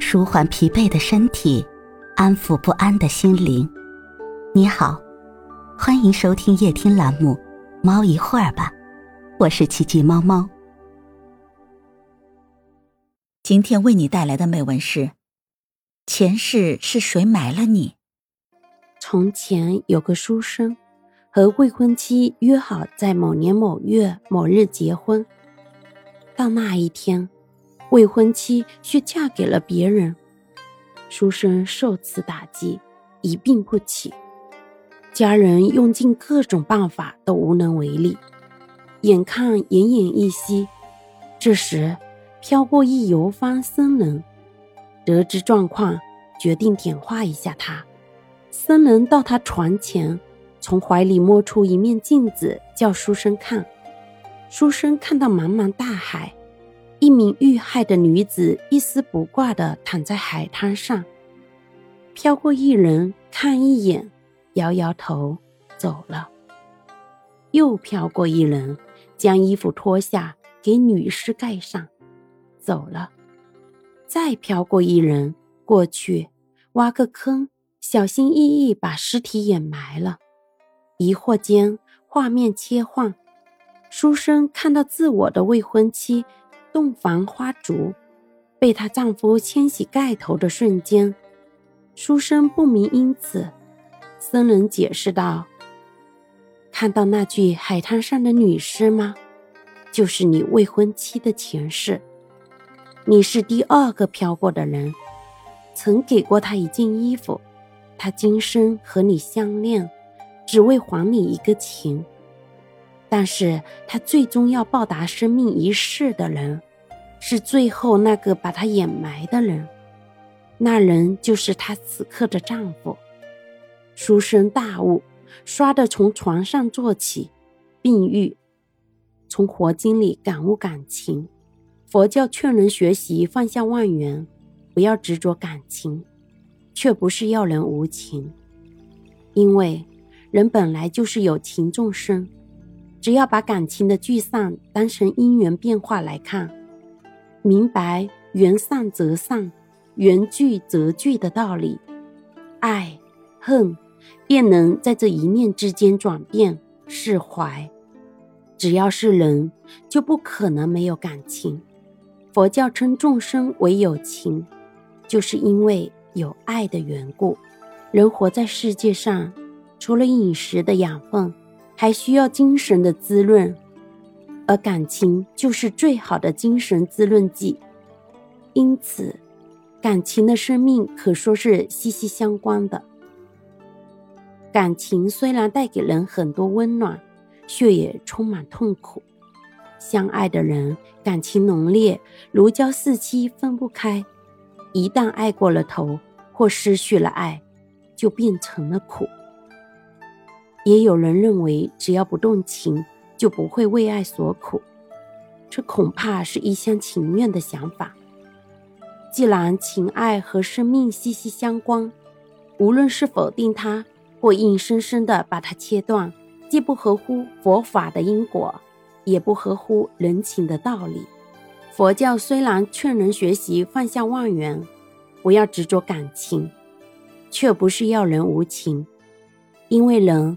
舒缓疲惫的身体，安抚不安的心灵。你好，欢迎收听夜听栏目《猫一会儿吧》，我是奇迹猫猫。今天为你带来的美文是：前世是谁埋了你？从前有个书生，和未婚妻约好在某年某月某日结婚。到那一天。未婚妻却嫁给了别人，书生受此打击，一病不起。家人用尽各种办法都无能为力，眼看奄奄一息。这时，飘过一游方僧人，得知状况，决定点化一下他。僧人到他床前，从怀里摸出一面镜子，叫书生看。书生看到茫茫大海。一名遇害的女子一丝不挂地躺在海滩上，飘过一人，看一眼，摇摇头，走了。又飘过一人，将衣服脱下给女尸盖上，走了。再飘过一人，过去挖个坑，小心翼翼把尸体掩埋了。疑惑间，画面切换，书生看到自我的未婚妻。洞房花烛，被她丈夫牵起盖头的瞬间，书生不明因此。僧人解释道：“看到那具海滩上的女尸吗？就是你未婚妻的前世。你是第二个飘过的人，曾给过她一件衣服。她今生和你相恋，只为还你一个情。”但是他最终要报答生命一世的人，是最后那个把他掩埋的人，那人就是他此刻的丈夫。书生大悟，唰的从床上坐起，病愈从佛经里感悟感情。佛教劝人学习放下妄缘，不要执着感情，却不是要人无情，因为人本来就是有情众生。只要把感情的聚散当成因缘变化来看，明白缘散则散，缘聚则聚的道理，爱、恨便能在这一念之间转变释怀。只要是人，就不可能没有感情。佛教称众生为有情，就是因为有爱的缘故。人活在世界上，除了饮食的养分。还需要精神的滋润，而感情就是最好的精神滋润剂。因此，感情的生命可说是息息相关的。感情虽然带给人很多温暖，却也充满痛苦。相爱的人感情浓烈，如胶似漆，分不开。一旦爱过了头，或失去了爱，就变成了苦。也有人认为，只要不动情，就不会为爱所苦。这恐怕是一厢情愿的想法。既然情爱和生命息息相关，无论是否定它，或硬生生的把它切断，既不合乎佛法的因果，也不合乎人情的道理。佛教虽然劝人学习放下妄缘，不要执着感情，却不是要人无情。因为人